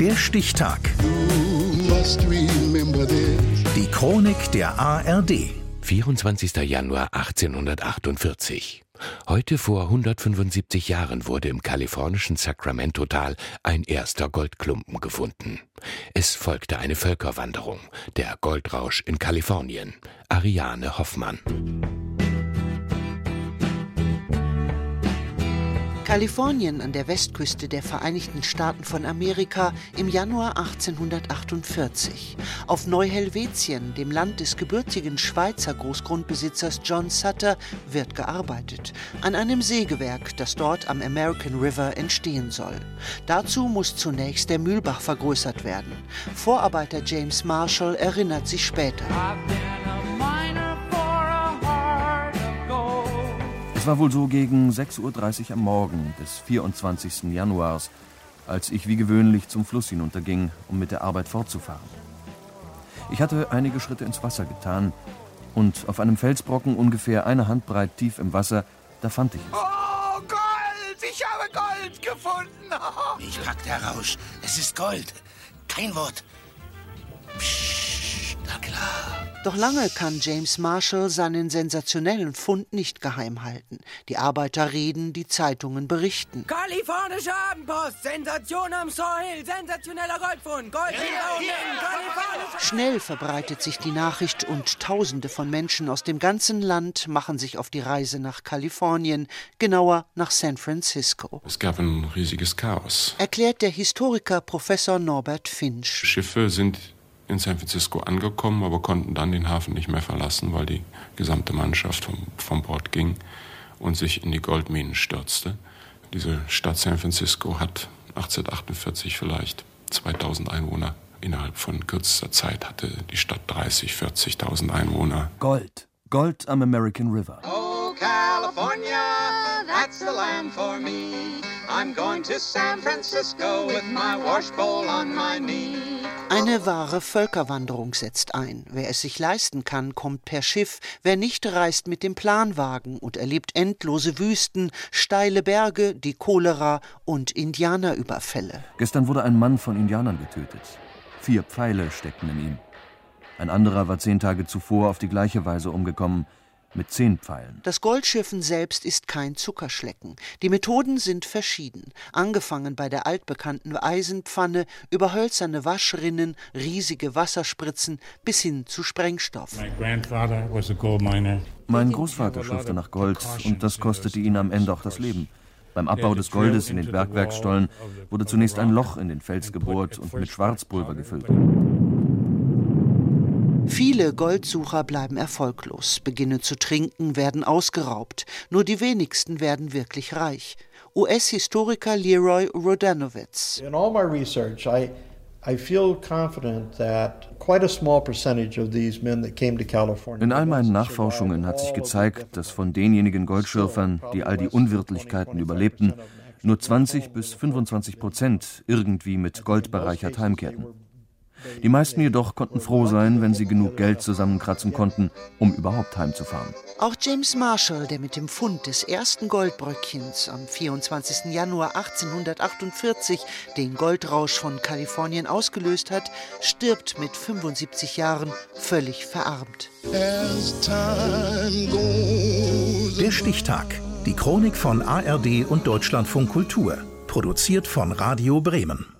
Der Stichtag. Die Chronik der ARD. 24. Januar 1848. Heute vor 175 Jahren wurde im kalifornischen Sacramento-Tal ein erster Goldklumpen gefunden. Es folgte eine Völkerwanderung, der Goldrausch in Kalifornien. Ariane Hoffmann. Kalifornien an der Westküste der Vereinigten Staaten von Amerika im Januar 1848. Auf Neu-Helvetien, dem Land des gebürtigen Schweizer Großgrundbesitzers John Sutter, wird gearbeitet. An einem Sägewerk, das dort am American River entstehen soll. Dazu muss zunächst der Mühlbach vergrößert werden. Vorarbeiter James Marshall erinnert sich später. War wohl so gegen 6.30 Uhr am Morgen des 24. Januars, als ich wie gewöhnlich zum Fluss hinunterging, um mit der Arbeit fortzufahren. Ich hatte einige Schritte ins Wasser getan und auf einem Felsbrocken ungefähr eine Handbreit tief im Wasser, da fand ich es. Oh, Gold! Ich habe Gold gefunden! Ich packte heraus. Es ist Gold. Kein Wort. Psst, klar. Doch lange kann James Marshall seinen sensationellen Fund nicht geheim halten. Die Arbeiter reden, die Zeitungen berichten. Kalifornische Abendpost, Sensation am Soil, sensationeller Goldfund, Gold ja, ja, Schnell verbreitet sich die Nachricht und Tausende von Menschen aus dem ganzen Land machen sich auf die Reise nach Kalifornien, genauer nach San Francisco. Es gab ein riesiges Chaos. Erklärt der Historiker Professor Norbert Finch. Schiffe sind in San Francisco angekommen, aber konnten dann den Hafen nicht mehr verlassen, weil die gesamte Mannschaft vom, vom Bord ging und sich in die Goldminen stürzte. Diese Stadt San Francisco hat 1848 vielleicht 2000 Einwohner. Innerhalb von kürzester Zeit hatte die Stadt 30, 40.000 Einwohner. Gold. Gold am American River. Oh, California, that's the land for me. I'm going to San Francisco with my washbowl on my knee. Eine wahre Völkerwanderung setzt ein. Wer es sich leisten kann, kommt per Schiff, wer nicht, reist mit dem Planwagen und erlebt endlose Wüsten, steile Berge, die Cholera und Indianerüberfälle. Gestern wurde ein Mann von Indianern getötet. Vier Pfeile steckten in ihm. Ein anderer war zehn Tage zuvor auf die gleiche Weise umgekommen mit zehn Pfeilen. Das Goldschiffen selbst ist kein Zuckerschlecken. Die Methoden sind verschieden. Angefangen bei der altbekannten Eisenpfanne, über hölzerne Waschrinnen, riesige Wasserspritzen bis hin zu Sprengstoff. Mein Großvater schürfte nach Gold und das kostete ihn am Ende auch das Leben. Beim Abbau des Goldes in den Bergwerksstollen wurde zunächst ein Loch in den Fels gebohrt und mit Schwarzpulver gefüllt. Viele Goldsucher bleiben erfolglos, beginnen zu trinken, werden ausgeraubt. Nur die wenigsten werden wirklich reich. US-Historiker Leroy Rodanowitz. In all my research, I in all meinen Nachforschungen hat sich gezeigt, dass von denjenigen Goldschürfern, die all die Unwirtlichkeiten überlebten, nur 20 bis 25 Prozent irgendwie mit Gold bereichert heimkehrten. Die meisten jedoch konnten froh sein, wenn sie genug Geld zusammenkratzen konnten, um überhaupt heimzufahren. Auch James Marshall, der mit dem Fund des ersten Goldbröckchens am 24. Januar 1848 den Goldrausch von Kalifornien ausgelöst hat, stirbt mit 75 Jahren völlig verarmt. Der Stichtag. Die Chronik von ARD und Deutschlandfunk Kultur. Produziert von Radio Bremen.